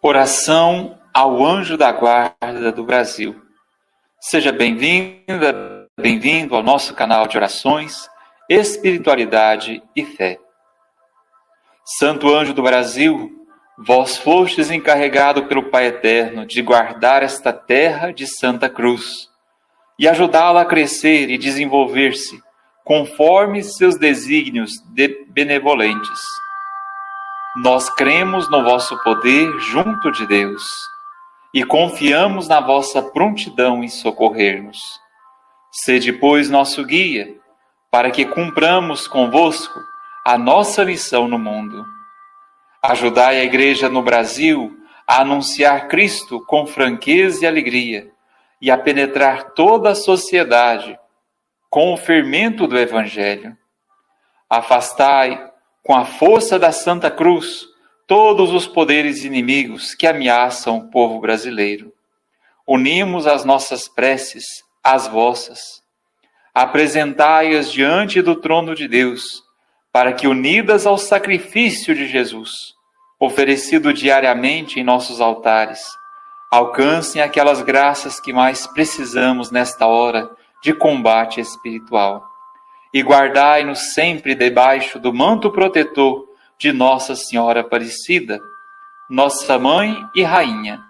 Oração ao Anjo da Guarda do Brasil. Seja bem-vinda, bem-vindo ao nosso canal de orações, espiritualidade e fé. Santo Anjo do Brasil, vós fostes encarregado pelo Pai Eterno de guardar esta terra de Santa Cruz e ajudá-la a crescer e desenvolver-se conforme seus desígnios de benevolentes nós cremos no vosso poder junto de Deus e confiamos na vossa prontidão em socorrer-nos. Sede, pois, nosso guia, para que cumpramos convosco a nossa missão no mundo. Ajudai a Igreja no Brasil a anunciar Cristo com franqueza e alegria e a penetrar toda a sociedade com o fermento do Evangelho. Afastai com a força da Santa Cruz, todos os poderes inimigos que ameaçam o povo brasileiro. Unimos as nossas preces às vossas. Apresentai-as diante do trono de Deus, para que, unidas ao sacrifício de Jesus, oferecido diariamente em nossos altares, alcancem aquelas graças que mais precisamos nesta hora de combate espiritual e guardai-nos sempre debaixo do manto protetor de Nossa Senhora Aparecida, nossa mãe e rainha,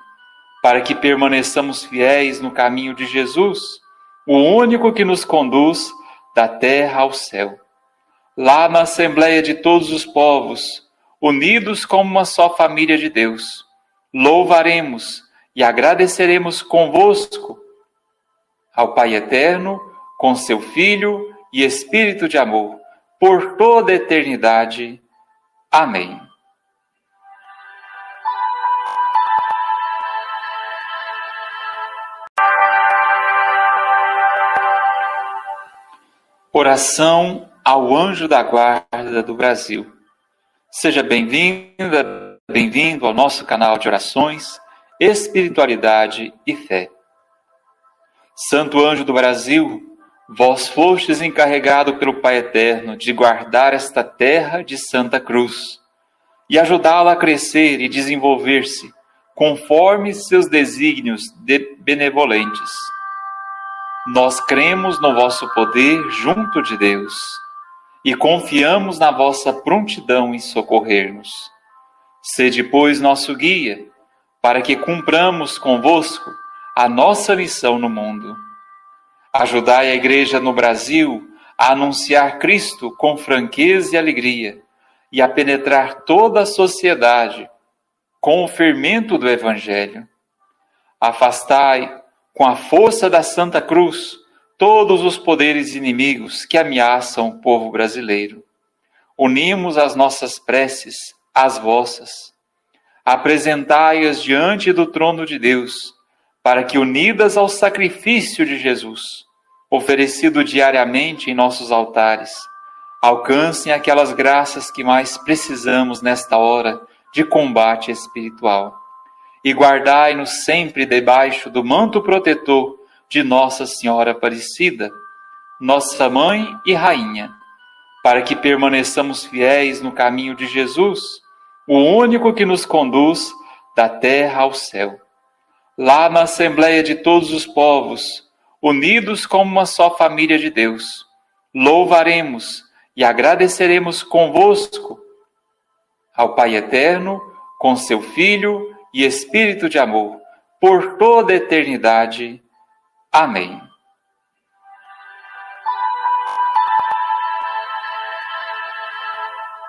para que permaneçamos fiéis no caminho de Jesus, o único que nos conduz da terra ao céu. Lá na Assembleia de todos os povos, unidos como uma só família de Deus, louvaremos e agradeceremos convosco ao Pai Eterno, com seu Filho e Espírito de amor, por toda a eternidade. Amém. Oração ao Anjo da Guarda do Brasil. Seja bem-vinda, bem-vindo ao nosso canal de orações, espiritualidade e fé. Santo Anjo do Brasil, Vós fostes encarregado pelo Pai Eterno de guardar esta terra de Santa Cruz e ajudá-la a crescer e desenvolver-se conforme seus desígnios de benevolentes. Nós cremos no vosso poder junto de Deus e confiamos na vossa prontidão em socorrer-nos. Sede, pois, nosso guia, para que cumpramos convosco a nossa missão no mundo Ajudai a Igreja no Brasil a anunciar Cristo com franqueza e alegria e a penetrar toda a sociedade com o fermento do Evangelho. Afastai, com a força da Santa Cruz, todos os poderes inimigos que ameaçam o povo brasileiro. Unimos as nossas preces às vossas. Apresentai-as diante do trono de Deus para que, unidas ao sacrifício de Jesus, oferecido diariamente em nossos altares, alcancem aquelas graças que mais precisamos nesta hora de combate espiritual. E guardai-nos sempre debaixo do manto protetor de Nossa Senhora Aparecida, nossa mãe e rainha, para que permaneçamos fiéis no caminho de Jesus, o único que nos conduz da terra ao céu lá na Assembleia de todos os povos, unidos como uma só família de Deus. Louvaremos e agradeceremos convosco ao Pai Eterno, com seu Filho e Espírito de amor, por toda a eternidade. Amém.